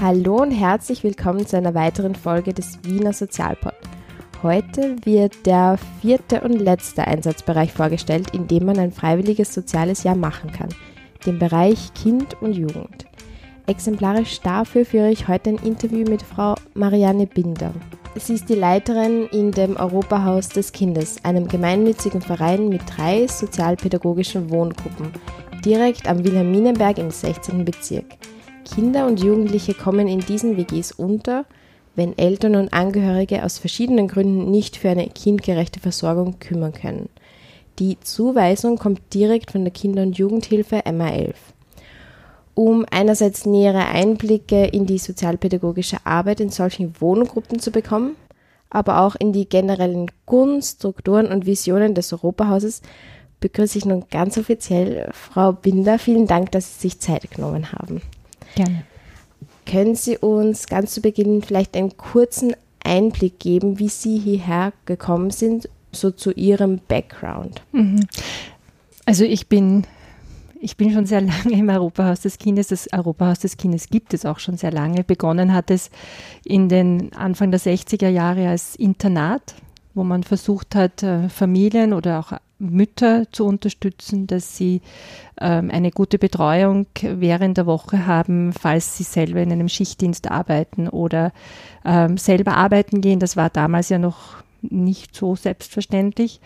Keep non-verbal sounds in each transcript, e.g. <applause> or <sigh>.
Hallo und herzlich willkommen zu einer weiteren Folge des Wiener Sozialpod. Heute wird der vierte und letzte Einsatzbereich vorgestellt, in dem man ein freiwilliges soziales Jahr machen kann, den Bereich Kind und Jugend. Exemplarisch dafür führe ich heute ein Interview mit Frau Marianne Binder. Sie ist die Leiterin in dem Europahaus des Kindes, einem gemeinnützigen Verein mit drei sozialpädagogischen Wohngruppen, direkt am Wilhelminenberg im 16. Bezirk. Kinder und Jugendliche kommen in diesen WGs unter, wenn Eltern und Angehörige aus verschiedenen Gründen nicht für eine kindgerechte Versorgung kümmern können. Die Zuweisung kommt direkt von der Kinder- und Jugendhilfe MA11. Um einerseits nähere Einblicke in die sozialpädagogische Arbeit in solchen Wohngruppen zu bekommen, aber auch in die generellen Grundstrukturen und Visionen des Europahauses, begrüße ich nun ganz offiziell Frau Binder. Vielen Dank, dass Sie sich Zeit genommen haben. Gerne. Können Sie uns ganz zu Beginn vielleicht einen kurzen Einblick geben, wie Sie hierher gekommen sind, so zu Ihrem Background? Mhm. Also ich bin, ich bin schon sehr <laughs> lange im Europahaus des Kindes. Das Europahaus des Kindes gibt es auch schon sehr lange. Begonnen hat es in den Anfang der 60er Jahre als Internat, wo man versucht hat, äh, Familien oder auch Mütter zu unterstützen, dass sie ähm, eine gute Betreuung während der Woche haben, falls sie selber in einem Schichtdienst arbeiten oder ähm, selber arbeiten gehen. Das war damals ja noch nicht so selbstverständlich.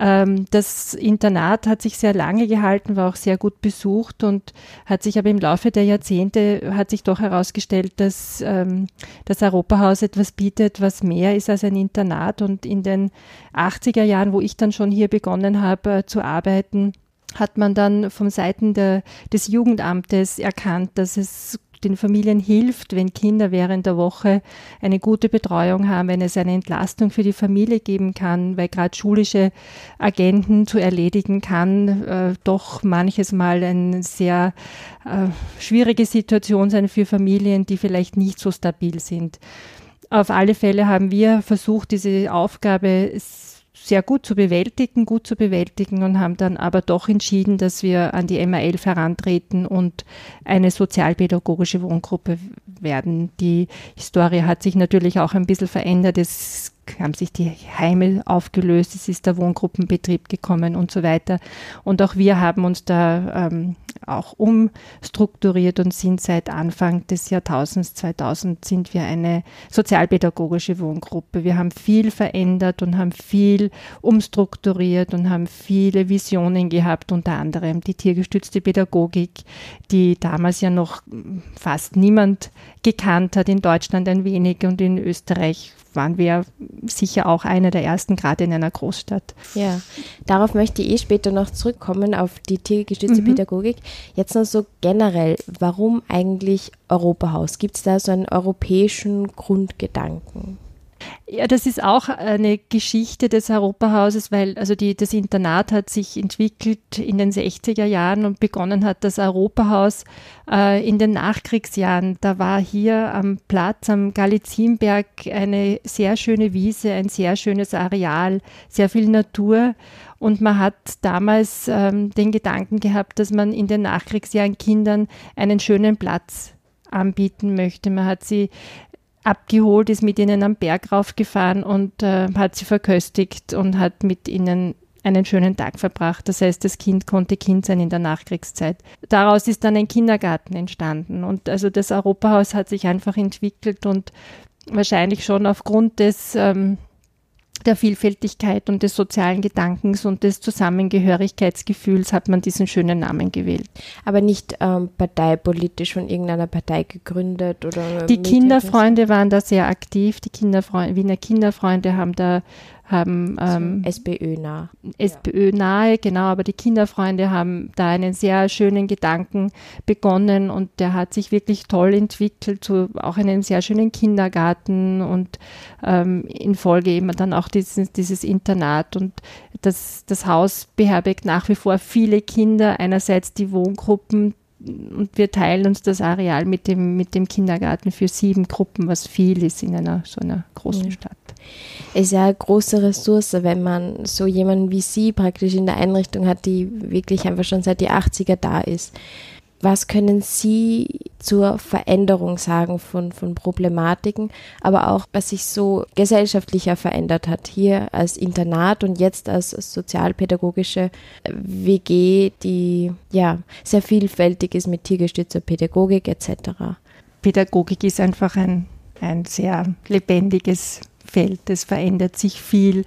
Ähm, das Internat hat sich sehr lange gehalten, war auch sehr gut besucht und hat sich aber im Laufe der Jahrzehnte hat sich doch herausgestellt, dass ähm, das Europahaus etwas bietet, was mehr ist als ein Internat. Und in den 80er Jahren, wo ich dann schon hier begonnen habe äh, zu arbeiten, hat man dann vom Seiten der, des Jugendamtes erkannt, dass es den Familien hilft, wenn Kinder während der Woche eine gute Betreuung haben, wenn es eine Entlastung für die Familie geben kann, weil gerade schulische Agenten zu erledigen kann, äh, doch manches Mal eine sehr äh, schwierige Situation sein für Familien, die vielleicht nicht so stabil sind. Auf alle Fälle haben wir versucht, diese Aufgabe sehr gut zu bewältigen, gut zu bewältigen und haben dann aber doch entschieden, dass wir an die MA11 herantreten und eine sozialpädagogische Wohngruppe werden. Die Historie hat sich natürlich auch ein bisschen verändert. Es haben sich die Heime aufgelöst, es ist der Wohngruppenbetrieb gekommen und so weiter. Und auch wir haben uns da ähm, auch umstrukturiert und sind seit Anfang des Jahrtausends 2000 sind wir eine sozialpädagogische Wohngruppe. Wir haben viel verändert und haben viel umstrukturiert und haben viele Visionen gehabt, unter anderem die tiergestützte Pädagogik, die damals ja noch fast niemand gekannt hat, in Deutschland ein wenig und in Österreich waren wir sicher auch einer der ersten, gerade in einer Großstadt. Ja, darauf möchte ich eh später noch zurückkommen, auf die tiergestützte mhm. Pädagogik. Jetzt noch so generell, warum eigentlich Europahaus? Gibt es da so einen europäischen Grundgedanken? Ja, das ist auch eine Geschichte des Europahauses, weil also die, das Internat hat sich entwickelt in den 60er Jahren und begonnen hat das Europahaus äh, in den Nachkriegsjahren. Da war hier am Platz am Galizienberg eine sehr schöne Wiese, ein sehr schönes Areal, sehr viel Natur. Und man hat damals ähm, den Gedanken gehabt, dass man in den Nachkriegsjahren Kindern einen schönen Platz anbieten möchte. Man hat sie abgeholt, ist mit ihnen am Berg raufgefahren und äh, hat sie verköstigt und hat mit ihnen einen schönen Tag verbracht. Das heißt, das Kind konnte Kind sein in der Nachkriegszeit. Daraus ist dann ein Kindergarten entstanden. Und also das Europahaus hat sich einfach entwickelt und wahrscheinlich schon aufgrund des ähm, der Vielfältigkeit und des sozialen Gedankens und des Zusammengehörigkeitsgefühls hat man diesen schönen Namen gewählt. Aber nicht ähm, parteipolitisch von irgendeiner Partei gegründet oder? Die Kinderfreunde waren da sehr aktiv. Die Kinderfreunde, Wiener Kinderfreunde haben da haben ähm, SPÖ nah. SPÖ nahe, genau, aber die Kinderfreunde haben da einen sehr schönen Gedanken begonnen und der hat sich wirklich toll entwickelt zu auch einem sehr schönen Kindergarten und ähm, in Folge eben dann auch dieses, dieses Internat und das, das Haus beherbergt nach wie vor viele Kinder, einerseits die Wohngruppen, und wir teilen uns das Areal mit dem, mit dem Kindergarten für sieben Gruppen, was viel ist in einer so einer großen ja. Stadt. Es ist ja eine große Ressource, wenn man so jemanden wie Sie praktisch in der Einrichtung hat, die wirklich einfach schon seit die 80er da ist. Was können Sie zur Veränderung sagen von, von Problematiken, aber auch was sich so gesellschaftlicher verändert hat, hier als Internat und jetzt als sozialpädagogische WG, die ja sehr vielfältig ist mit tiergestützter Pädagogik etc. Pädagogik ist einfach ein, ein sehr lebendiges Feld. Es verändert sich viel.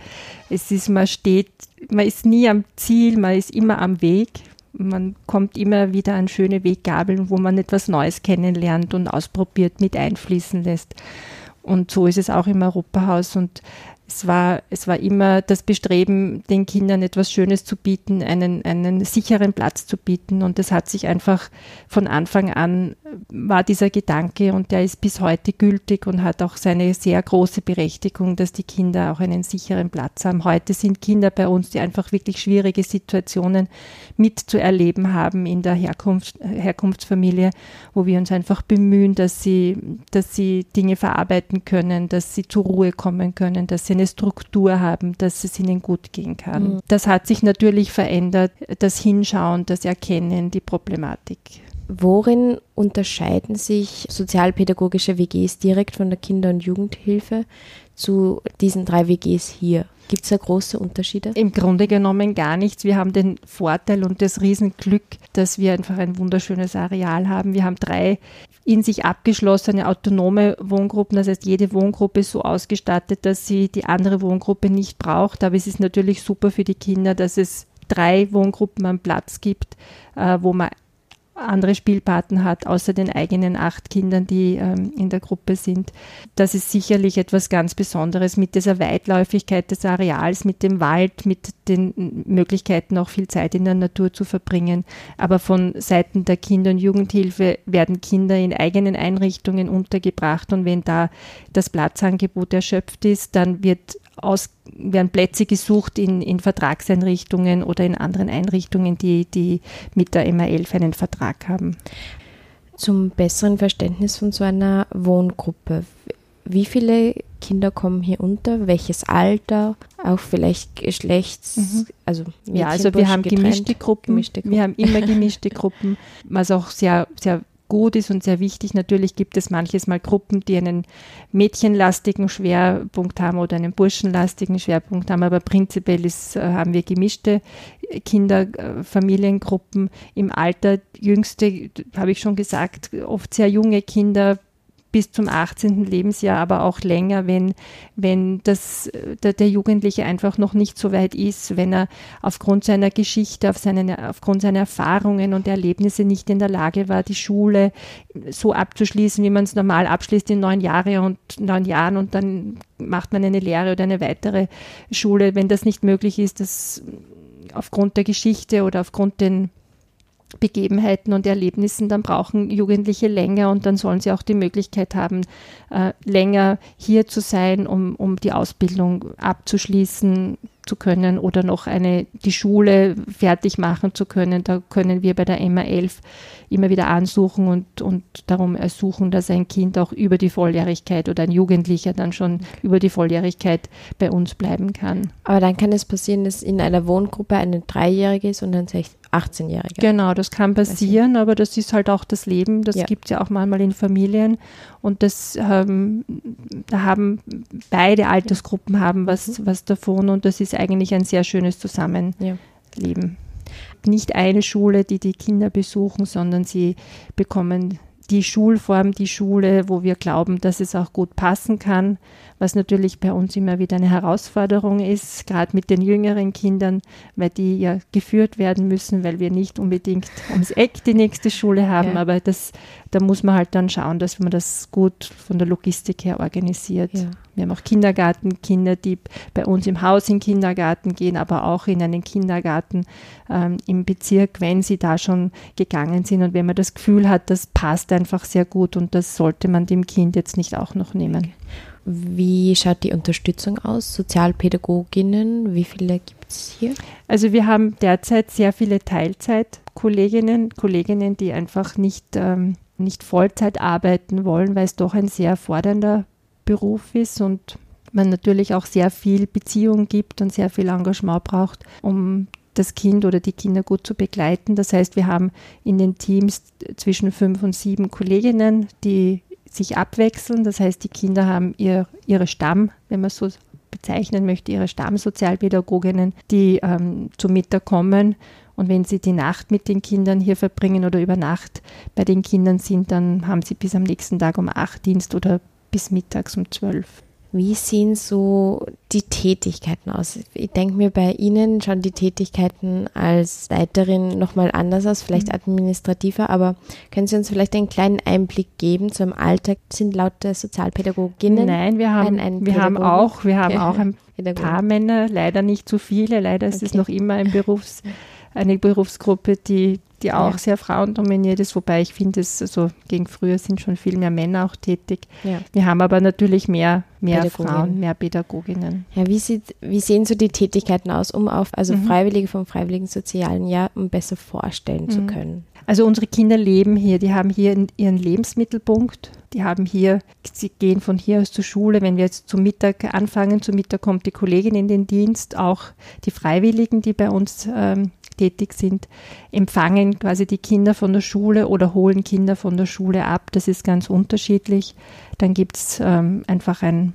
Es ist, man steht, man ist nie am Ziel, man ist immer am Weg man kommt immer wieder an schöne Weggabeln, wo man etwas Neues kennenlernt und ausprobiert, mit einfließen lässt. Und so ist es auch im Europahaus. Und es war, es war immer das Bestreben, den Kindern etwas Schönes zu bieten, einen, einen sicheren Platz zu bieten. Und das hat sich einfach von Anfang an, war dieser Gedanke und der ist bis heute gültig und hat auch seine sehr große Berechtigung, dass die Kinder auch einen sicheren Platz haben. Heute sind Kinder bei uns, die einfach wirklich schwierige Situationen mitzuerleben haben in der Herkunft, Herkunftsfamilie, wo wir uns einfach bemühen, dass sie, dass sie Dinge verarbeiten können, dass sie zur Ruhe kommen können, dass sie eine Struktur haben, dass es ihnen gut gehen kann. Mhm. Das hat sich natürlich verändert, das Hinschauen, das Erkennen, die Problematik. Worin unterscheiden sich sozialpädagogische WGs direkt von der Kinder- und Jugendhilfe zu diesen drei WGs hier? Gibt es da große Unterschiede? Im Grunde genommen gar nichts. Wir haben den Vorteil und das Riesenglück, dass wir einfach ein wunderschönes Areal haben. Wir haben drei in sich abgeschlossene autonome Wohngruppen. Das heißt, jede Wohngruppe ist so ausgestattet, dass sie die andere Wohngruppe nicht braucht. Aber es ist natürlich super für die Kinder, dass es drei Wohngruppen am Platz gibt, äh, wo man andere Spielpartner hat, außer den eigenen acht Kindern, die ähm, in der Gruppe sind. Das ist sicherlich etwas ganz Besonderes mit dieser Weitläufigkeit des Areals, mit dem Wald, mit den Möglichkeiten, auch viel Zeit in der Natur zu verbringen. Aber von Seiten der Kinder- und Jugendhilfe werden Kinder in eigenen Einrichtungen untergebracht und wenn da das Platzangebot erschöpft ist, dann wird aus, werden Plätze gesucht in, in Vertragseinrichtungen oder in anderen Einrichtungen, die, die mit der MA11 einen Vertrag haben. Zum besseren Verständnis von so einer Wohngruppe. Wie viele Kinder kommen hier unter? Welches Alter? Auch vielleicht Geschlechts? Mhm. Also ja, also wir haben gemischte Gruppen. gemischte Gruppen. Wir haben immer <laughs> gemischte Gruppen, was auch sehr, sehr gut ist und sehr wichtig. Natürlich gibt es manches Mal Gruppen, die einen mädchenlastigen Schwerpunkt haben oder einen burschenlastigen Schwerpunkt haben, aber prinzipiell ist, äh, haben wir gemischte Kinderfamiliengruppen im Alter. Jüngste, habe ich schon gesagt, oft sehr junge Kinder bis zum 18. Lebensjahr, aber auch länger, wenn, wenn das, der, der, Jugendliche einfach noch nicht so weit ist, wenn er aufgrund seiner Geschichte, auf seine, aufgrund seiner Erfahrungen und Erlebnisse nicht in der Lage war, die Schule so abzuschließen, wie man es normal abschließt in neun Jahre und neun Jahren und dann macht man eine Lehre oder eine weitere Schule. Wenn das nicht möglich ist, das aufgrund der Geschichte oder aufgrund den Begebenheiten und Erlebnissen, dann brauchen Jugendliche länger und dann sollen sie auch die Möglichkeit haben, äh, länger hier zu sein, um, um die Ausbildung abzuschließen zu können oder noch eine, die Schule fertig machen zu können. Da können wir bei der MA 11 immer wieder ansuchen und, und darum ersuchen, dass ein Kind auch über die Volljährigkeit oder ein Jugendlicher dann schon über die Volljährigkeit bei uns bleiben kann. Aber dann kann es passieren, dass in einer Wohngruppe eine Dreijährige ist und ein 18-Jähriger. Genau, das kann passieren, aber das ist halt auch das Leben. Das ja. gibt es ja auch manchmal in Familien. Und das ähm, da haben beide Altersgruppen haben was, mhm. was davon und das ist eigentlich ein sehr schönes Zusammenleben. Ja. Nicht eine Schule, die die Kinder besuchen, sondern sie bekommen die Schulform, die Schule, wo wir glauben, dass es auch gut passen kann, was natürlich bei uns immer wieder eine Herausforderung ist, gerade mit den jüngeren Kindern, weil die ja geführt werden müssen, weil wir nicht unbedingt ums Eck die nächste Schule haben, ja. aber das, da muss man halt dann schauen, dass man das gut von der Logistik her organisiert. Ja. Wir haben auch Kindergartenkinder, die bei uns im Haus in Kindergarten gehen, aber auch in einen Kindergarten ähm, im Bezirk, wenn sie da schon gegangen sind und wenn man das Gefühl hat, das passt einfach sehr gut und das sollte man dem Kind jetzt nicht auch noch nehmen. Wie schaut die Unterstützung aus? Sozialpädagoginnen, wie viele gibt es hier? Also wir haben derzeit sehr viele Teilzeit Kolleginnen, Kolleginnen, die einfach nicht, ähm, nicht Vollzeit arbeiten wollen, weil es doch ein sehr fordernder Beruf ist und man natürlich auch sehr viel Beziehung gibt und sehr viel Engagement braucht, um das Kind oder die Kinder gut zu begleiten. Das heißt, wir haben in den Teams zwischen fünf und sieben Kolleginnen, die sich abwechseln. Das heißt, die Kinder haben ihr, ihre Stamm, wenn man so bezeichnen möchte, ihre Stammsozialpädagoginnen, die ähm, zum Mittag kommen. Und wenn sie die Nacht mit den Kindern hier verbringen oder über Nacht bei den Kindern sind, dann haben sie bis am nächsten Tag um acht Dienst oder bis mittags um zwölf. Wie sehen so die Tätigkeiten aus? Ich denke mir, bei Ihnen schauen die Tätigkeiten als Leiterin nochmal anders aus, vielleicht mhm. administrativer, aber können Sie uns vielleicht einen kleinen Einblick geben zu einem Alltag? Sind lauter Sozialpädagoginnen? Nein, wir haben, ein, wir haben auch, wir haben auch ein <laughs> paar Männer, leider nicht zu viele, leider ist okay. es noch immer ein Berufs, eine Berufsgruppe, die die auch ja. sehr frauendominiert ist, wobei ich finde, es also gegen früher sind schon viel mehr Männer auch tätig. Ja. Wir haben aber natürlich mehr, mehr Frauen, mehr Pädagoginnen. Ja, wie, sieht, wie sehen so die Tätigkeiten aus, um auf, also mhm. Freiwillige vom Freiwilligen Sozialen Jahr, um besser vorstellen mhm. zu können? Also unsere Kinder leben hier, die haben hier ihren Lebensmittelpunkt. Die haben hier, sie gehen von hier aus zur Schule. Wenn wir jetzt zum Mittag anfangen, zum Mittag kommt die Kollegin in den Dienst, auch die Freiwilligen, die bei uns ähm, tätig sind, empfangen quasi die Kinder von der Schule oder holen Kinder von der Schule ab. Das ist ganz unterschiedlich. Dann gibt es ähm, einfach ein,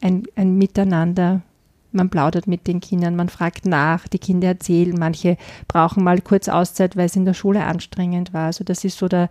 ein, ein Miteinander man plaudert mit den Kindern, man fragt nach, die Kinder erzählen, manche brauchen mal kurz Auszeit, weil es in der Schule anstrengend war. Also das ist so der,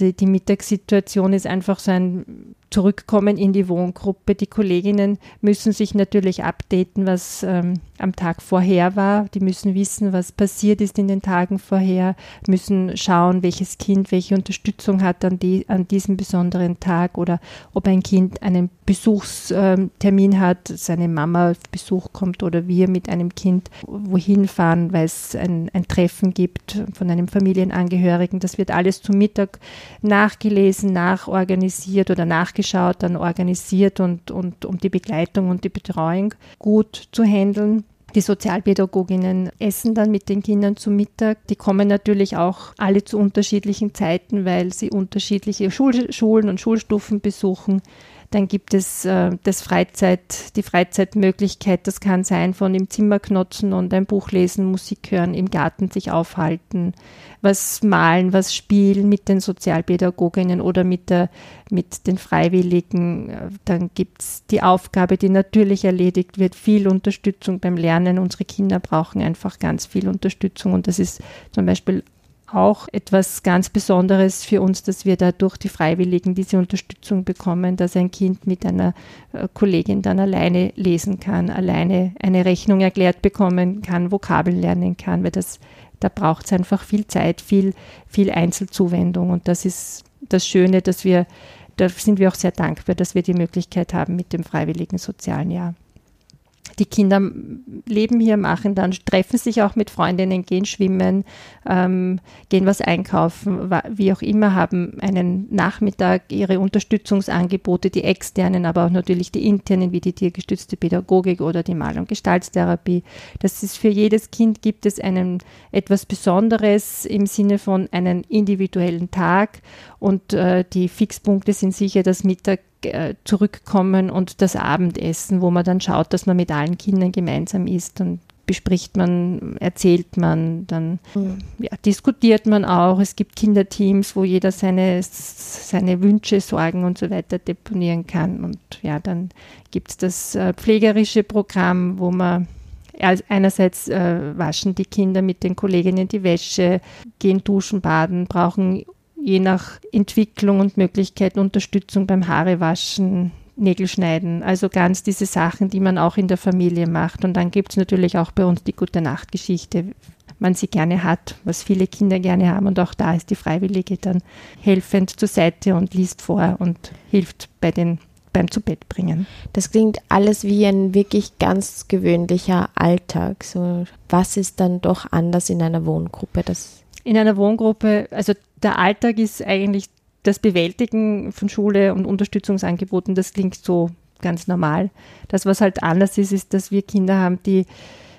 die, die Mittagssituation ist einfach so ein Zurückkommen in die Wohngruppe. Die Kolleginnen müssen sich natürlich updaten, was ähm, am Tag vorher war. Die müssen wissen, was passiert ist in den Tagen vorher, müssen schauen, welches Kind welche Unterstützung hat an, die, an diesem besonderen Tag oder ob ein Kind einen Besuchstermin ähm, hat, seine Mama auf Besuch kommt oder wir mit einem Kind wohin fahren, weil es ein, ein Treffen gibt von einem Familienangehörigen. Das wird alles zum Mittag nachgelesen, nachorganisiert oder nachgeschaut, dann organisiert und, und um die Begleitung und die Betreuung gut zu handeln. Die Sozialpädagoginnen essen dann mit den Kindern zu Mittag. Die kommen natürlich auch alle zu unterschiedlichen Zeiten, weil sie unterschiedliche Schul Schulen und Schulstufen besuchen. Dann gibt es äh, das Freizeit, die Freizeitmöglichkeit. Das kann sein von im Zimmer knotzen und ein Buch lesen, Musik hören, im Garten sich aufhalten, was malen, was spielen mit den Sozialpädagoginnen oder mit, der, mit den Freiwilligen. Dann gibt es die Aufgabe, die natürlich erledigt wird, viel Unterstützung beim Lernen. Unsere Kinder brauchen einfach ganz viel Unterstützung und das ist zum Beispiel auch etwas ganz Besonderes für uns, dass wir da durch die Freiwilligen diese Unterstützung bekommen, dass ein Kind mit einer äh, Kollegin dann alleine lesen kann, alleine eine Rechnung erklärt bekommen kann, Vokabeln lernen kann, weil das, da braucht es einfach viel Zeit, viel, viel Einzelzuwendung. Und das ist das Schöne, dass wir, da sind wir auch sehr dankbar, dass wir die Möglichkeit haben mit dem Freiwilligen Sozialen Jahr die Kinder leben hier, machen dann, treffen sich auch mit Freundinnen, gehen schwimmen, ähm, gehen was einkaufen, wie auch immer, haben einen Nachmittag ihre Unterstützungsangebote, die externen, aber auch natürlich die internen, wie die tiergestützte Pädagogik oder die Mal- und Gestaltstherapie. Das ist für jedes Kind gibt es einen etwas Besonderes im Sinne von einem individuellen Tag und äh, die Fixpunkte sind sicher das Mittag äh, zurückkommen und das Abendessen, wo man dann schaut, dass man mit allen Kindern gemeinsam isst und bespricht man, erzählt man, dann mhm. ja, diskutiert man auch. Es gibt Kinderteams, wo jeder seine, seine Wünsche, Sorgen und so weiter deponieren kann. Und ja, dann gibt es das äh, pflegerische Programm, wo man einerseits äh, waschen die Kinder mit den Kolleginnen die Wäsche, gehen duschen, baden, brauchen je nach Entwicklung und Möglichkeit Unterstützung beim Haarewaschen, Nägel schneiden. Also ganz diese Sachen, die man auch in der Familie macht. Und dann gibt es natürlich auch bei uns die Gute Nacht-Geschichte, man sie gerne hat, was viele Kinder gerne haben. Und auch da ist die Freiwillige dann helfend zur Seite und liest vor und hilft bei den beim Zubettbringen. Das klingt alles wie ein wirklich ganz gewöhnlicher Alltag. So, was ist dann doch anders in einer Wohngruppe? Das in einer Wohngruppe, also der Alltag ist eigentlich das Bewältigen von Schule und Unterstützungsangeboten, das klingt so ganz normal. Das, was halt anders ist, ist, dass wir Kinder haben, die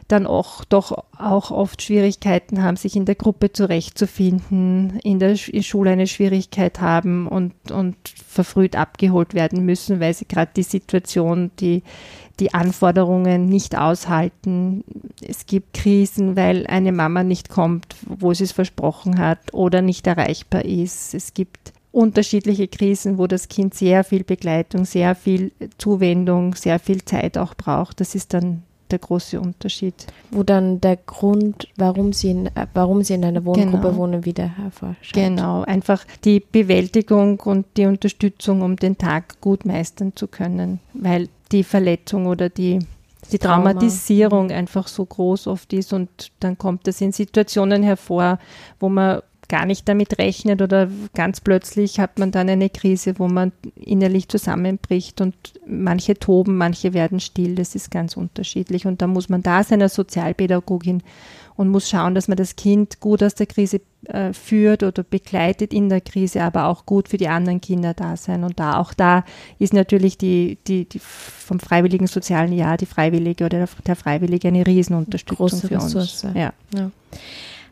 dann auch doch auch oft Schwierigkeiten haben, sich in der Gruppe zurechtzufinden, in der Schule eine Schwierigkeit haben und, und verfrüht abgeholt werden müssen, weil sie gerade die Situation, die, die Anforderungen nicht aushalten. Es gibt Krisen, weil eine Mama nicht kommt, wo sie es versprochen hat oder nicht erreichbar ist. Es gibt unterschiedliche Krisen, wo das Kind sehr viel Begleitung, sehr viel Zuwendung, sehr viel Zeit auch braucht. Das ist dann der große Unterschied. Wo dann der Grund, warum sie in, warum sie in einer Wohngruppe genau. wohnen, wieder hervorscheint. Genau, einfach die Bewältigung und die Unterstützung, um den Tag gut meistern zu können, weil die Verletzung oder die die Traumatisierung einfach so groß oft ist und dann kommt es in Situationen hervor, wo man gar nicht damit rechnet oder ganz plötzlich hat man dann eine Krise, wo man innerlich zusammenbricht und manche toben, manche werden still. Das ist ganz unterschiedlich und da muss man da sein als Sozialpädagogin und muss schauen, dass man das Kind gut aus der Krise äh, führt oder begleitet in der Krise, aber auch gut für die anderen Kinder da sein. Und da auch da ist natürlich die, die, die vom freiwilligen sozialen Jahr die Freiwillige oder der, Freiwillige eine Riesenunterstützung Große für Ressource. uns. Ja. ja.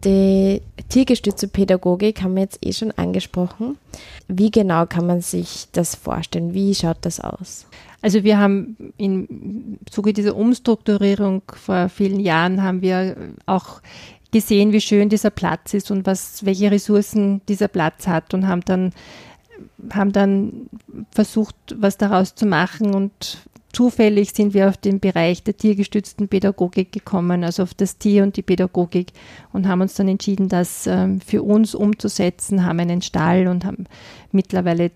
Die tiergestützte Pädagogik haben wir jetzt eh schon angesprochen. Wie genau kann man sich das vorstellen? Wie schaut das aus? Also wir haben im Zuge dieser Umstrukturierung vor vielen Jahren haben wir auch gesehen, wie schön dieser Platz ist und was, welche Ressourcen dieser Platz hat und haben dann, haben dann versucht, was daraus zu machen und zufällig sind wir auf den Bereich der tiergestützten Pädagogik gekommen, also auf das Tier und die Pädagogik und haben uns dann entschieden, das ähm, für uns umzusetzen, haben einen Stall und haben mittlerweile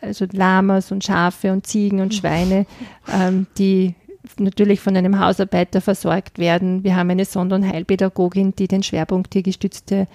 also Lamas und Schafe und Ziegen und Schweine, <laughs> ähm, die natürlich von einem Hausarbeiter versorgt werden. Wir haben eine Sonder- und Heilpädagogin, die den Schwerpunkt tiergestützte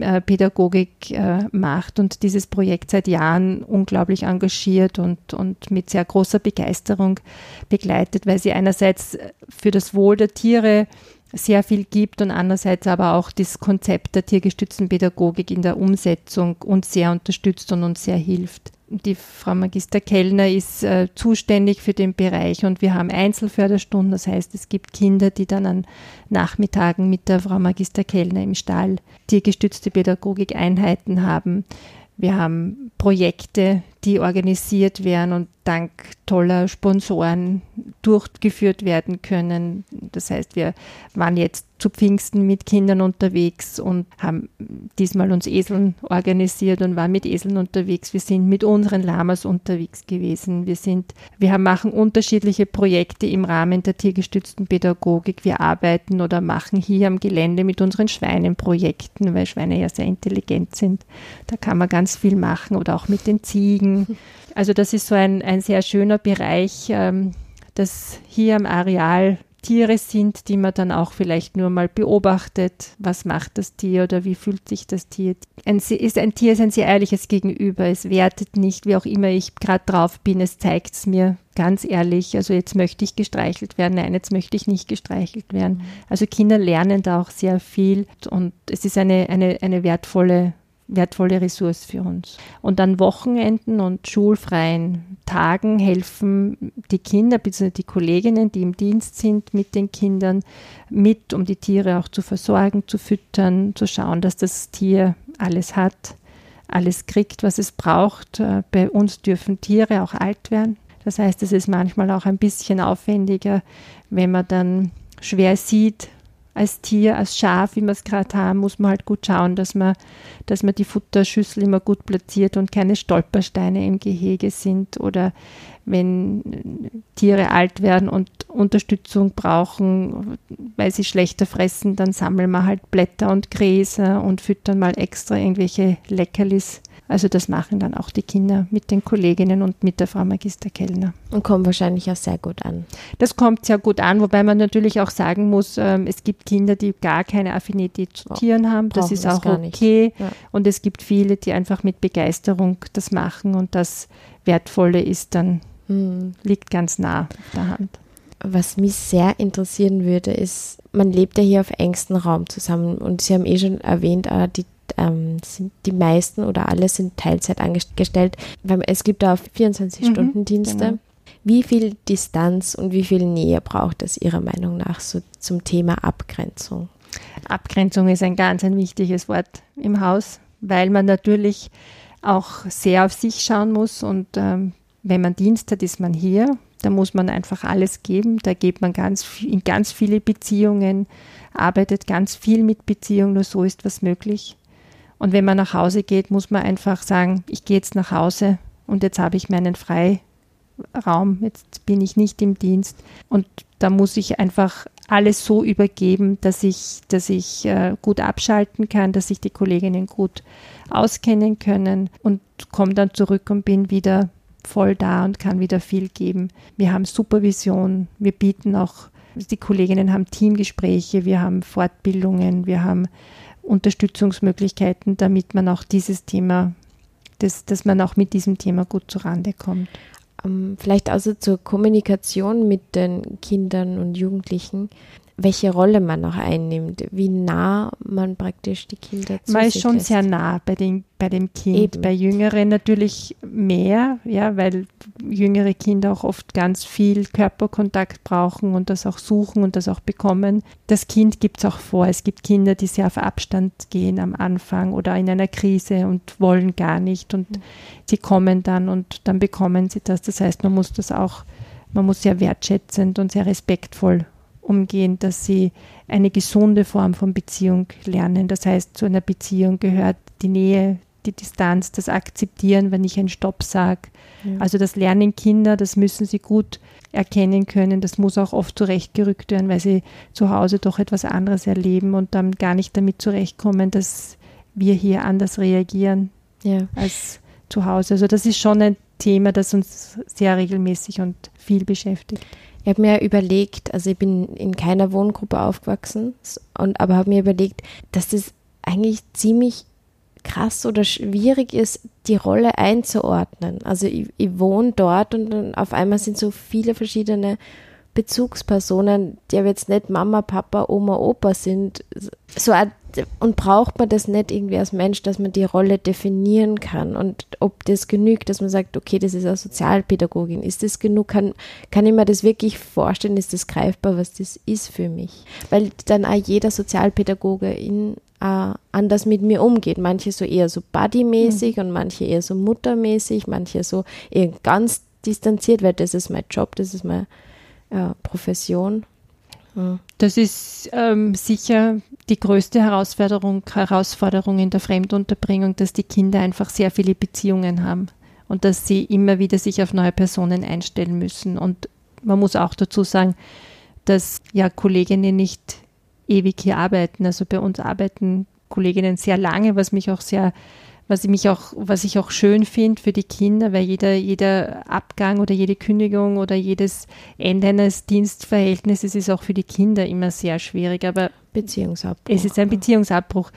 äh, Pädagogik äh, macht und dieses Projekt seit Jahren unglaublich engagiert und, und mit sehr großer Begeisterung begleitet, weil sie einerseits für das Wohl der Tiere sehr viel gibt und andererseits aber auch das Konzept der tiergestützten Pädagogik in der Umsetzung uns sehr unterstützt und uns sehr hilft die Frau Magister Kellner ist äh, zuständig für den Bereich und wir haben Einzelförderstunden. Das heißt, es gibt Kinder, die dann an Nachmittagen mit der Frau Magister Kellner im Stall tiergestützte Pädagogik-Einheiten haben. Wir haben Projekte, die organisiert werden und dank toller Sponsoren durchgeführt werden können. Das heißt, wir waren jetzt zu Pfingsten mit Kindern unterwegs und haben diesmal uns Eseln organisiert und waren mit Eseln unterwegs. Wir sind mit unseren Lamas unterwegs gewesen. Wir sind, wir machen unterschiedliche Projekte im Rahmen der tiergestützten Pädagogik. Wir arbeiten oder machen hier am Gelände mit unseren Schweinen Projekten, weil Schweine ja sehr intelligent sind. Da kann man ganz viel machen oder auch mit den Ziegen. Also das ist so ein, ein sehr schöner Bereich, ähm, dass hier am Areal Tiere sind, die man dann auch vielleicht nur mal beobachtet. Was macht das Tier oder wie fühlt sich das Tier? Ein, ist ein Tier ist ein sehr ehrliches Gegenüber. Es wertet nicht, wie auch immer ich gerade drauf bin. Es zeigt es mir ganz ehrlich. Also jetzt möchte ich gestreichelt werden. Nein, jetzt möchte ich nicht gestreichelt werden. Mhm. Also Kinder lernen da auch sehr viel und es ist eine, eine, eine wertvolle wertvolle Ressource für uns. Und an Wochenenden und schulfreien Tagen helfen die Kinder bzw. die Kolleginnen, die im Dienst sind, mit den Kindern mit, um die Tiere auch zu versorgen, zu füttern, zu schauen, dass das Tier alles hat, alles kriegt, was es braucht. Äh, bei uns dürfen Tiere auch alt werden. Das heißt, es ist manchmal auch ein bisschen aufwendiger, wenn man dann schwer sieht, als Tier, als Schaf, wie wir es gerade haben, muss man halt gut schauen, dass man, dass man die Futterschüssel immer gut platziert und keine Stolpersteine im Gehege sind oder wenn Tiere alt werden und Unterstützung brauchen, weil sie schlechter fressen, dann sammeln wir halt Blätter und Gräser und füttern mal extra irgendwelche Leckerlis also das machen dann auch die Kinder mit den Kolleginnen und mit der Frau Magister Kellner. Und kommt wahrscheinlich auch sehr gut an. Das kommt sehr gut an, wobei man natürlich auch sagen muss, ähm, es gibt Kinder, die gar keine Affinität zu Tieren haben. Das ist auch okay. Ja. Und es gibt viele, die einfach mit Begeisterung das machen und das Wertvolle ist dann, hm. liegt ganz nah auf der Hand. Was mich sehr interessieren würde, ist, man lebt ja hier auf engstem Raum zusammen und Sie haben eh schon erwähnt, äh, die ähm, sind die meisten oder alle sind Teilzeit angestellt, es gibt da 24-Stunden-Dienste. Mhm, genau. Wie viel Distanz und wie viel Nähe braucht es Ihrer Meinung nach so zum Thema Abgrenzung? Abgrenzung ist ein ganz ein wichtiges Wort im Haus, weil man natürlich auch sehr auf sich schauen muss und ähm, wenn man Dienst hat, ist man hier. Da muss man einfach alles geben. Da geht man ganz in ganz viele Beziehungen, arbeitet ganz viel mit Beziehungen. Nur so ist was möglich. Und wenn man nach Hause geht, muss man einfach sagen, ich gehe jetzt nach Hause und jetzt habe ich meinen Freiraum, jetzt bin ich nicht im Dienst. Und da muss ich einfach alles so übergeben, dass ich, dass ich äh, gut abschalten kann, dass sich die Kolleginnen gut auskennen können und komme dann zurück und bin wieder voll da und kann wieder viel geben. Wir haben Supervision, wir bieten auch, die Kolleginnen haben Teamgespräche, wir haben Fortbildungen, wir haben Unterstützungsmöglichkeiten, damit man auch dieses Thema, dass, dass man auch mit diesem Thema gut zurande kommt. Ähm, vielleicht also zur Kommunikation mit den Kindern und Jugendlichen welche Rolle man noch einnimmt, wie nah man praktisch die Kinder zu Man ist schon lässt. sehr nah bei, den, bei dem Kind, Eben. bei Jüngeren natürlich mehr, ja, weil jüngere Kinder auch oft ganz viel Körperkontakt brauchen und das auch suchen und das auch bekommen. Das Kind gibt es auch vor. Es gibt Kinder, die sehr auf Abstand gehen am Anfang oder in einer Krise und wollen gar nicht und mhm. sie kommen dann und dann bekommen sie das. Das heißt, man muss das auch, man muss sehr wertschätzend und sehr respektvoll umgehen, dass sie eine gesunde Form von Beziehung lernen. Das heißt, zu einer Beziehung gehört die Nähe, die Distanz, das Akzeptieren, wenn ich einen Stopp sage. Ja. Also das lernen Kinder, das müssen sie gut erkennen können. Das muss auch oft zurechtgerückt werden, weil sie zu Hause doch etwas anderes erleben und dann gar nicht damit zurechtkommen, dass wir hier anders reagieren ja. als zu Hause. Also das ist schon ein Thema, das uns sehr regelmäßig und viel beschäftigt. Ich habe mir überlegt, also ich bin in keiner Wohngruppe aufgewachsen, und, aber habe mir überlegt, dass das eigentlich ziemlich krass oder schwierig ist, die Rolle einzuordnen. Also ich, ich wohne dort und dann auf einmal sind so viele verschiedene Bezugspersonen, die aber jetzt nicht Mama, Papa, Oma, Opa sind. So und braucht man das nicht irgendwie als Mensch, dass man die Rolle definieren kann und ob das genügt, dass man sagt, okay, das ist eine Sozialpädagogin, ist das genug, kann, kann ich mir das wirklich vorstellen, ist das greifbar, was das ist für mich? Weil dann auch jeder Sozialpädagoge in, äh, anders mit mir umgeht. Manche so eher so buddymäßig mhm. und manche eher so muttermäßig, manche so eher ganz distanziert, weil das ist mein Job, das ist meine äh, Profession. Das ist ähm, sicher die größte Herausforderung, Herausforderung in der Fremdunterbringung, dass die Kinder einfach sehr viele Beziehungen haben und dass sie immer wieder sich auf neue Personen einstellen müssen. Und man muss auch dazu sagen, dass ja Kolleginnen nicht ewig hier arbeiten. Also bei uns arbeiten Kolleginnen sehr lange, was mich auch sehr was ich mich auch, was ich auch schön finde für die Kinder, weil jeder, jeder Abgang oder jede Kündigung oder jedes Ende eines Dienstverhältnisses ist auch für die Kinder immer sehr schwierig. Aber Beziehungsabbruch. Es ist ein Beziehungsabbruch.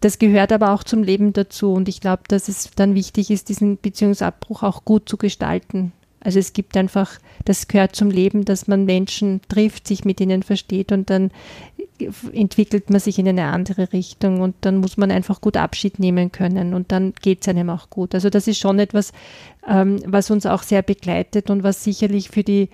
Das gehört aber auch zum Leben dazu und ich glaube, dass es dann wichtig ist, diesen Beziehungsabbruch auch gut zu gestalten. Also es gibt einfach, das gehört zum Leben, dass man Menschen trifft, sich mit ihnen versteht und dann entwickelt man sich in eine andere Richtung und dann muss man einfach gut Abschied nehmen können und dann geht es einem auch gut. Also das ist schon etwas, ähm, was uns auch sehr begleitet und was sicherlich für die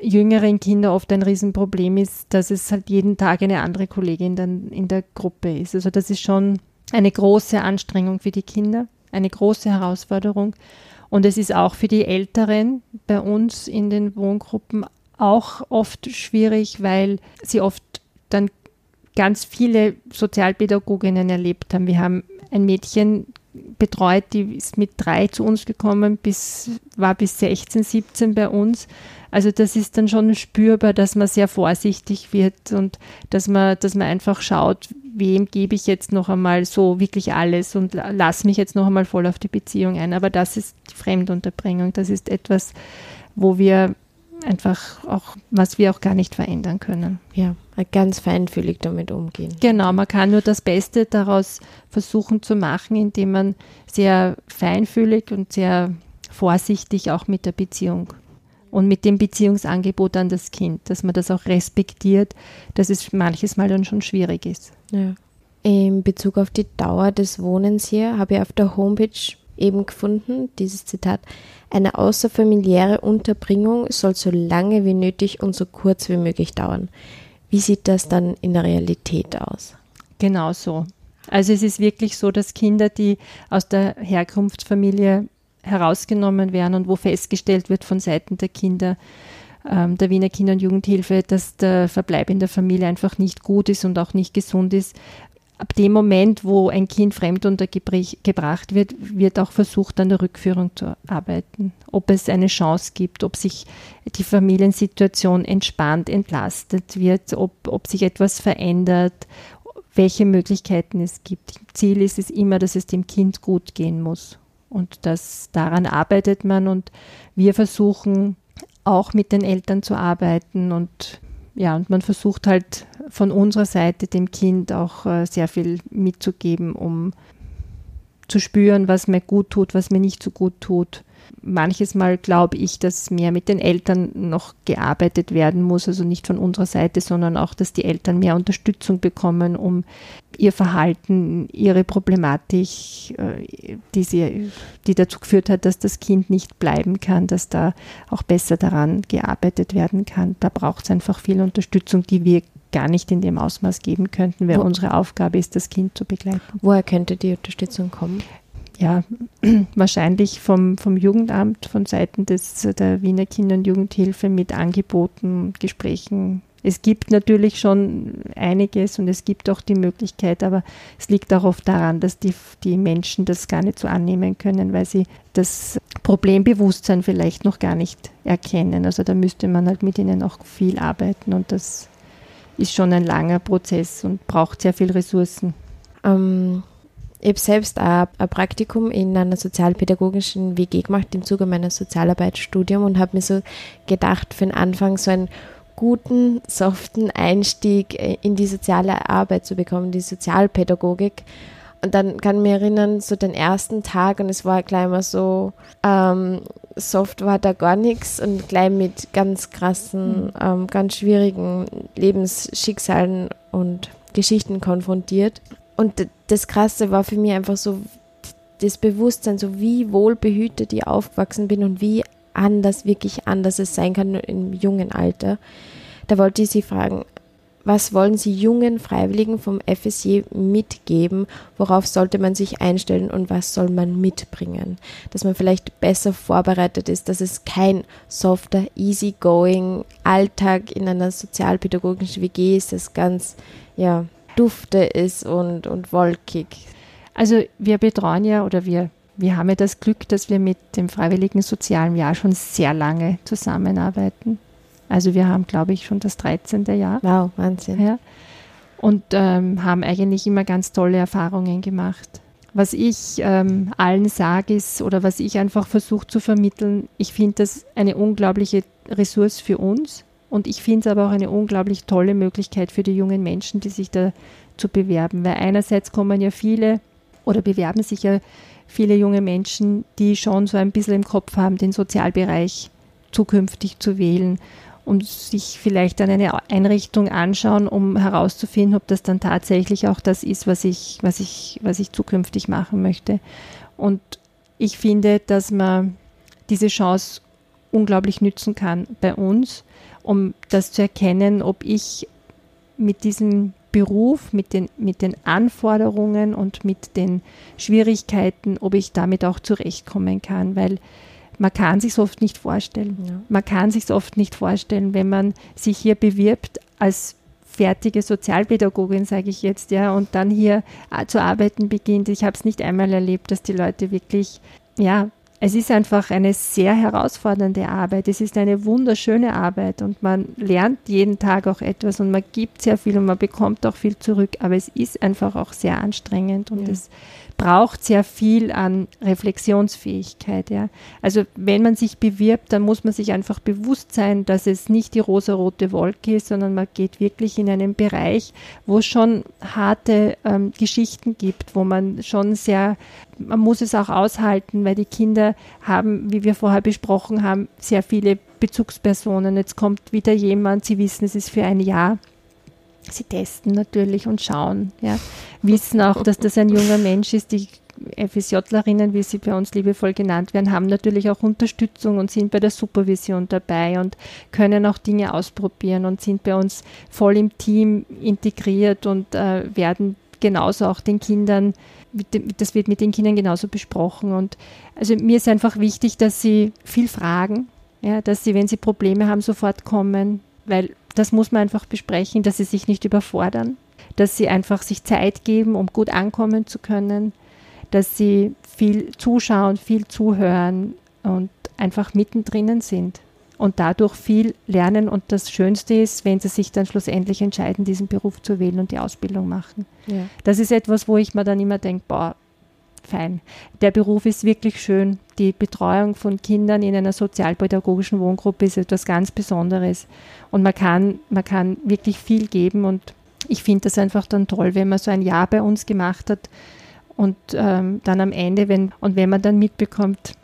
jüngeren Kinder oft ein Riesenproblem ist, dass es halt jeden Tag eine andere Kollegin dann in der Gruppe ist. Also das ist schon eine große Anstrengung für die Kinder, eine große Herausforderung. Und es ist auch für die Älteren bei uns in den Wohngruppen auch oft schwierig, weil sie oft dann ganz viele Sozialpädagoginnen erlebt haben. Wir haben ein Mädchen betreut, die ist mit drei zu uns gekommen, bis, war bis 16, 17 bei uns. Also das ist dann schon spürbar, dass man sehr vorsichtig wird und dass man, dass man einfach schaut, wem gebe ich jetzt noch einmal so wirklich alles und lass mich jetzt noch einmal voll auf die Beziehung ein. Aber das ist die Fremdunterbringung. Das ist etwas, wo wir einfach auch, was wir auch gar nicht verändern können. Ja, ganz feinfühlig damit umgehen. Genau, man kann nur das Beste daraus versuchen zu machen, indem man sehr feinfühlig und sehr vorsichtig auch mit der Beziehung und mit dem Beziehungsangebot an das Kind, dass man das auch respektiert, dass es manches Mal dann schon schwierig ist. Ja. In Bezug auf die Dauer des Wohnens hier habe ich auf der Homepage eben gefunden, dieses Zitat, eine außerfamiliäre Unterbringung soll so lange wie nötig und so kurz wie möglich dauern. Wie sieht das dann in der Realität aus? Genau so. Also es ist wirklich so, dass Kinder, die aus der Herkunftsfamilie herausgenommen werden und wo festgestellt wird von Seiten der Kinder, ähm, der Wiener Kinder- und Jugendhilfe, dass der Verbleib in der Familie einfach nicht gut ist und auch nicht gesund ist, ab dem Moment, wo ein Kind fremd untergebracht wird, wird auch versucht, an der Rückführung zu arbeiten. Ob es eine Chance gibt, ob sich die Familiensituation entspannt, entlastet wird, ob, ob sich etwas verändert, welche Möglichkeiten es gibt. Ziel ist es immer, dass es dem Kind gut gehen muss. Und das, daran arbeitet man und wir versuchen auch mit den Eltern zu arbeiten und ja, und man versucht halt von unserer Seite dem Kind auch äh, sehr viel mitzugeben, um zu spüren, was mir gut tut, was mir nicht so gut tut manches Mal glaube ich, dass mehr mit den Eltern noch gearbeitet werden muss, also nicht von unserer Seite, sondern auch, dass die Eltern mehr Unterstützung bekommen, um ihr Verhalten, ihre Problematik, äh, die, sie, die dazu geführt hat, dass das Kind nicht bleiben kann, dass da auch besser daran gearbeitet werden kann. Da braucht es einfach viel Unterstützung, die wir gar nicht in dem Ausmaß geben könnten, weil Wo, unsere Aufgabe ist, das Kind zu begleiten. Woher könnte die Unterstützung kommen? Ja, <clears throat> wahrscheinlich vom, vom Jugendamt, von Seiten des, der Wiener Kinder- und Jugendhilfe mit Angeboten, Gesprächen. Es gibt natürlich schon einiges und es gibt auch die Möglichkeit, aber es liegt auch oft daran, dass die, die Menschen das gar nicht so annehmen können, weil sie das Problembewusstsein vielleicht noch gar nicht erkennen. Also da müsste man halt mit ihnen auch viel arbeiten und das ist schon ein langer Prozess und braucht sehr viel Ressourcen. Ähm, ich habe selbst auch ein Praktikum in einer sozialpädagogischen WG gemacht im Zuge meines Sozialarbeitsstudiums und habe mir so gedacht, für den Anfang so einen guten, soften Einstieg in die soziale Arbeit zu bekommen, die Sozialpädagogik. Und dann kann ich mich erinnern, so den ersten Tag und es war gleich mal so, ähm, soft war da gar nichts und gleich mit ganz krassen, mhm. ähm, ganz schwierigen Lebensschicksalen und Geschichten konfrontiert. Und das Krasse war für mich einfach so das Bewusstsein, so wie wohlbehütet ich aufgewachsen bin und wie anders, wirklich anders es sein kann im jungen Alter. Da wollte ich Sie fragen, was wollen Sie jungen Freiwilligen vom FSJ mitgeben? Worauf sollte man sich einstellen und was soll man mitbringen? Dass man vielleicht besser vorbereitet ist, dass es kein softer, easygoing Alltag in einer sozialpädagogischen WG ist, das ganz, ja, dufte ist und, und wolkig. Also wir betreuen ja oder wir, wir haben ja das Glück, dass wir mit dem Freiwilligen Sozialen Jahr schon sehr lange zusammenarbeiten. Also wir haben, glaube ich, schon das 13. Jahr. Wow, Wahnsinn. Ja. Und ähm, haben eigentlich immer ganz tolle Erfahrungen gemacht. Was ich ähm, allen sage ist, oder was ich einfach versuche zu vermitteln, ich finde das eine unglaubliche Ressource für uns, und ich finde es aber auch eine unglaublich tolle Möglichkeit für die jungen Menschen, die sich da zu bewerben. Weil einerseits kommen ja viele oder bewerben sich ja viele junge Menschen, die schon so ein bisschen im Kopf haben, den Sozialbereich zukünftig zu wählen und sich vielleicht dann eine Einrichtung anschauen, um herauszufinden, ob das dann tatsächlich auch das ist, was ich, was ich, was ich zukünftig machen möchte. Und ich finde, dass man diese Chance unglaublich nützen kann bei uns um das zu erkennen, ob ich mit diesem Beruf, mit den, mit den Anforderungen und mit den Schwierigkeiten, ob ich damit auch zurechtkommen kann, weil man kann sich oft nicht vorstellen. Ja. Man kann sich oft nicht vorstellen, wenn man sich hier bewirbt als fertige Sozialpädagogin, sage ich jetzt, ja, und dann hier äh, zu arbeiten beginnt. Ich habe es nicht einmal erlebt, dass die Leute wirklich, ja, es ist einfach eine sehr herausfordernde Arbeit. Es ist eine wunderschöne Arbeit und man lernt jeden Tag auch etwas und man gibt sehr viel und man bekommt auch viel zurück. Aber es ist einfach auch sehr anstrengend und ja. es braucht sehr viel an Reflexionsfähigkeit. Ja. Also wenn man sich bewirbt, dann muss man sich einfach bewusst sein, dass es nicht die rosarote Wolke ist, sondern man geht wirklich in einen Bereich, wo es schon harte ähm, Geschichten gibt, wo man schon sehr, man muss es auch aushalten, weil die Kinder haben, wie wir vorher besprochen haben, sehr viele Bezugspersonen. Jetzt kommt wieder jemand, sie wissen, es ist für ein Jahr Sie testen natürlich und schauen, ja. Wissen auch, dass das ein junger Mensch ist. Die FSJlerinnen, wie sie bei uns liebevoll genannt werden, haben natürlich auch Unterstützung und sind bei der Supervision dabei und können auch Dinge ausprobieren und sind bei uns voll im Team integriert und äh, werden genauso auch den Kindern, das wird mit den Kindern genauso besprochen. Und also mir ist einfach wichtig, dass sie viel fragen, ja, dass sie, wenn sie Probleme haben, sofort kommen, weil das muss man einfach besprechen, dass sie sich nicht überfordern, dass sie einfach sich Zeit geben, um gut ankommen zu können, dass sie viel zuschauen, viel zuhören und einfach mittendrin sind und dadurch viel lernen. Und das Schönste ist, wenn sie sich dann schlussendlich entscheiden, diesen Beruf zu wählen und die Ausbildung machen. Ja. Das ist etwas, wo ich mir dann immer denke, boah, fein. Der Beruf ist wirklich schön. Die Betreuung von Kindern in einer sozialpädagogischen Wohngruppe ist etwas ganz Besonderes. Und man kann, man kann wirklich viel geben. Und ich finde das einfach dann toll, wenn man so ein Jahr bei uns gemacht hat und ähm, dann am Ende, wenn, und wenn man dann mitbekommt,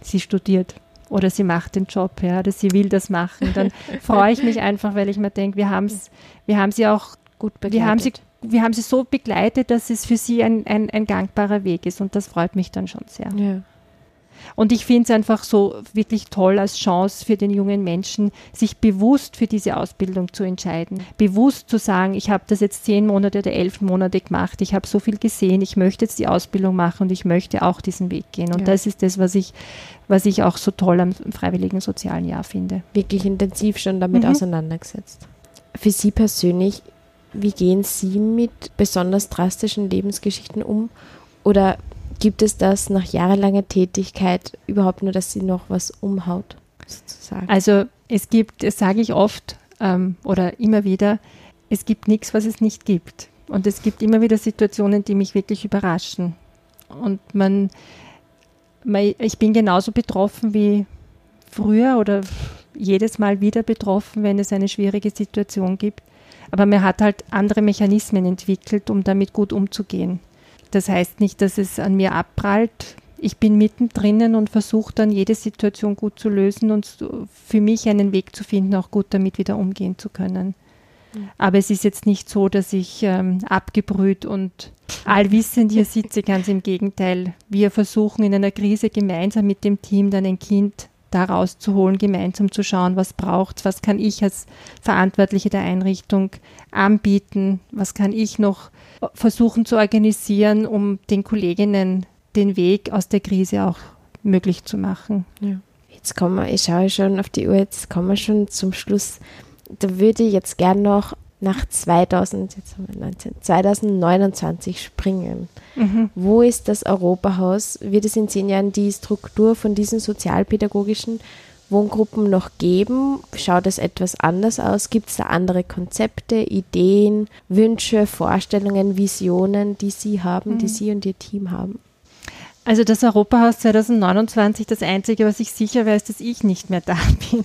sie studiert oder sie macht den Job, ja, oder sie will das machen, dann <laughs> freue ich mich einfach, weil ich mir denke, wir haben es, wir haben sie auch gut begleitet. Wir haben sie wir haben sie so begleitet, dass es für sie ein, ein, ein gangbarer Weg ist und das freut mich dann schon sehr. Ja. Und ich finde es einfach so wirklich toll als Chance für den jungen Menschen, sich bewusst für diese Ausbildung zu entscheiden. Bewusst zu sagen, ich habe das jetzt zehn Monate oder elf Monate gemacht, ich habe so viel gesehen, ich möchte jetzt die Ausbildung machen und ich möchte auch diesen Weg gehen. Und ja. das ist das, was ich, was ich auch so toll am freiwilligen sozialen Jahr finde. Wirklich intensiv schon damit mhm. auseinandergesetzt. Für Sie persönlich wie gehen Sie mit besonders drastischen Lebensgeschichten um? Oder gibt es das nach jahrelanger Tätigkeit überhaupt nur, dass Sie noch was umhaut? Sozusagen? Also es gibt, das sage ich oft ähm, oder immer wieder, es gibt nichts, was es nicht gibt. Und es gibt immer wieder Situationen, die mich wirklich überraschen. Und man, man ich bin genauso betroffen wie früher oder jedes Mal wieder betroffen, wenn es eine schwierige Situation gibt. Aber man hat halt andere Mechanismen entwickelt, um damit gut umzugehen. Das heißt nicht, dass es an mir abprallt. Ich bin mittendrin und versuche dann jede Situation gut zu lösen und für mich einen Weg zu finden, auch gut damit wieder umgehen zu können. Mhm. Aber es ist jetzt nicht so, dass ich ähm, abgebrüht und allwissend hier sitze, ganz im Gegenteil. Wir versuchen in einer Krise gemeinsam mit dem Team dann ein Kind da rauszuholen, gemeinsam zu schauen, was braucht was kann ich als Verantwortliche der Einrichtung anbieten, was kann ich noch versuchen zu organisieren, um den Kolleginnen den Weg aus der Krise auch möglich zu machen. Ja. Jetzt kommen wir, ich schaue schon auf die Uhr, jetzt kommen wir schon zum Schluss. Da würde ich jetzt gern noch nach 2000, jetzt haben wir 19, 2029 springen. Mhm. Wo ist das Europahaus? Wird es in zehn Jahren die Struktur von diesen sozialpädagogischen Wohngruppen noch geben? Schaut es etwas anders aus? Gibt es da andere Konzepte, Ideen, Wünsche, Vorstellungen, Visionen, die Sie haben, mhm. die Sie und Ihr Team haben? Also das Europahaus 2029, das Einzige, was ich sicher weiß, dass ich nicht mehr da <laughs> bin,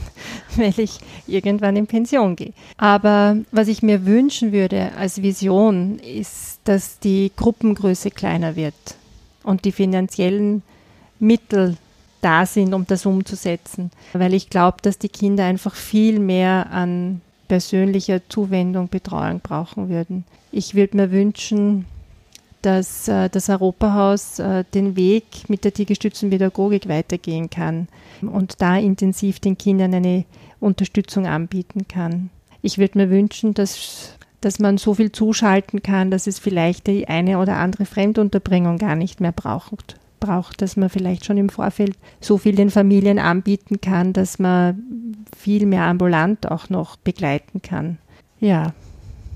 weil ich irgendwann in Pension gehe. Aber was ich mir wünschen würde als Vision, ist, dass die Gruppengröße kleiner wird und die finanziellen Mittel da sind, um das umzusetzen. Weil ich glaube, dass die Kinder einfach viel mehr an persönlicher Zuwendung, Betreuung brauchen würden. Ich würde mir wünschen, dass äh, das Europahaus äh, den Weg mit der tiergestützten Pädagogik weitergehen kann und da intensiv den Kindern eine Unterstützung anbieten kann. Ich würde mir wünschen, dass, dass man so viel zuschalten kann, dass es vielleicht die eine oder andere Fremdunterbringung gar nicht mehr braucht, braucht, dass man vielleicht schon im Vorfeld so viel den Familien anbieten kann, dass man viel mehr ambulant auch noch begleiten kann. Ja,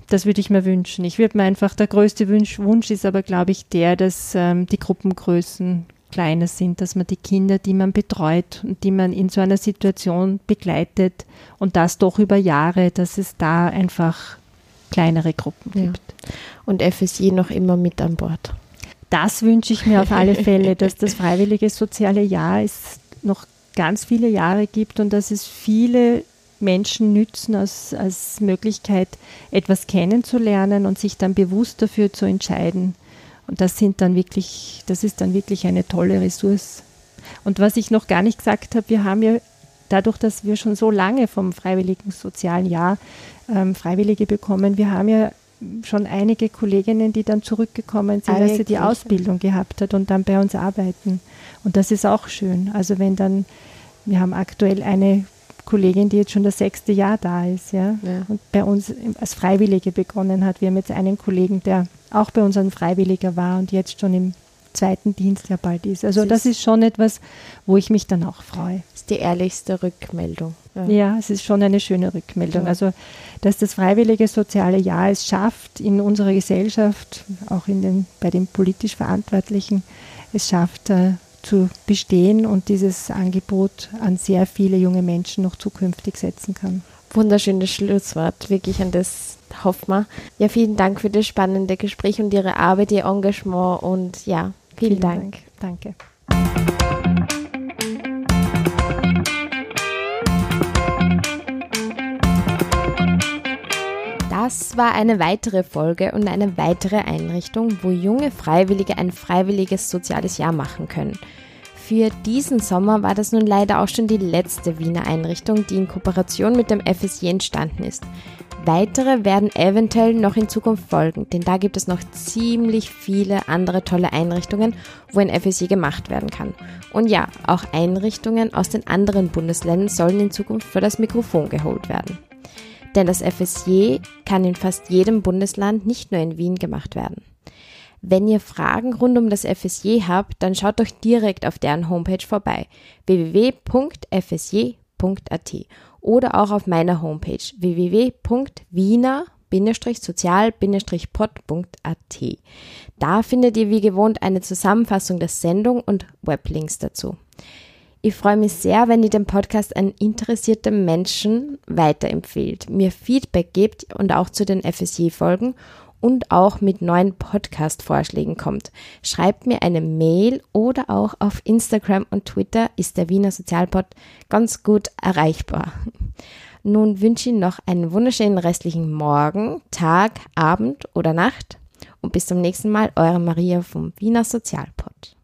das würde ich mir wünschen. Ich würde mir einfach, der größte Wunsch, Wunsch ist aber, glaube ich, der, dass ähm, die Gruppengrößen kleiner sind, dass man die Kinder, die man betreut und die man in so einer Situation begleitet und das doch über Jahre, dass es da einfach kleinere Gruppen gibt. Ja. Und FSJ noch immer mit an Bord. Das wünsche ich mir auf alle <laughs> Fälle, dass das freiwillige soziale Jahr es noch ganz viele Jahre gibt und dass es viele Menschen nützen als, als Möglichkeit, etwas kennenzulernen und sich dann bewusst dafür zu entscheiden. Und das sind dann wirklich, das ist dann wirklich eine tolle Ressource. Und was ich noch gar nicht gesagt habe, wir haben ja dadurch, dass wir schon so lange vom Freiwilligen Sozialen Jahr ähm, Freiwillige bekommen, wir haben ja schon einige Kolleginnen, die dann zurückgekommen sind, als sie die Ausbildung gehabt hat und dann bei uns arbeiten. Und das ist auch schön. Also wenn dann, wir haben aktuell eine Kollegin, die jetzt schon das sechste Jahr da ist, ja, ja. und bei uns als Freiwillige begonnen hat. Wir haben jetzt einen Kollegen, der auch bei uns ein Freiwilliger war und jetzt schon im zweiten Dienst ja bald ist. Also das, ist, schon etwas, wo ich mich dann auch freue. Das ist die ehrlichste Rückmeldung. Ja, ja es ist schon eine schöne Rückmeldung. Ja. Also dass das freiwillige soziale Jahr es schafft, in unserer Gesellschaft, auch in den, bei den politisch Verantwortlichen, es schafft, äh, zu bestehen und dieses Angebot an sehr viele junge Menschen noch zukünftig setzen kann. Wunderschönes Schlusswort, wirklich an das Hoffmann. Ja, vielen Dank für das spannende Gespräch und Ihre Arbeit, Ihr Engagement und ja, vielen, vielen Dank. Dank. Danke. Das war eine weitere Folge und eine weitere Einrichtung, wo junge Freiwillige ein freiwilliges soziales Jahr machen können. Für diesen Sommer war das nun leider auch schon die letzte Wiener Einrichtung, die in Kooperation mit dem FSJ entstanden ist. Weitere werden eventuell noch in Zukunft folgen, denn da gibt es noch ziemlich viele andere tolle Einrichtungen, wo ein FSJ gemacht werden kann. Und ja, auch Einrichtungen aus den anderen Bundesländern sollen in Zukunft für das Mikrofon geholt werden. Denn das FSJ kann in fast jedem Bundesland, nicht nur in Wien, gemacht werden. Wenn ihr Fragen rund um das FSJ habt, dann schaut doch direkt auf deren Homepage vorbei www.fsj.at oder auch auf meiner Homepage www.wiener-sozial-pod.at. Da findet ihr wie gewohnt eine Zusammenfassung der Sendung und Weblinks dazu. Ich freue mich sehr, wenn ihr den Podcast an interessierte Menschen weiterempfehlt, mir Feedback gebt und auch zu den FSJ-Folgen und auch mit neuen Podcast-Vorschlägen kommt. Schreibt mir eine Mail oder auch auf Instagram und Twitter ist der Wiener Sozialpod ganz gut erreichbar. Nun wünsche ich noch einen wunderschönen restlichen Morgen, Tag, Abend oder Nacht und bis zum nächsten Mal, eure Maria vom Wiener Sozialpod.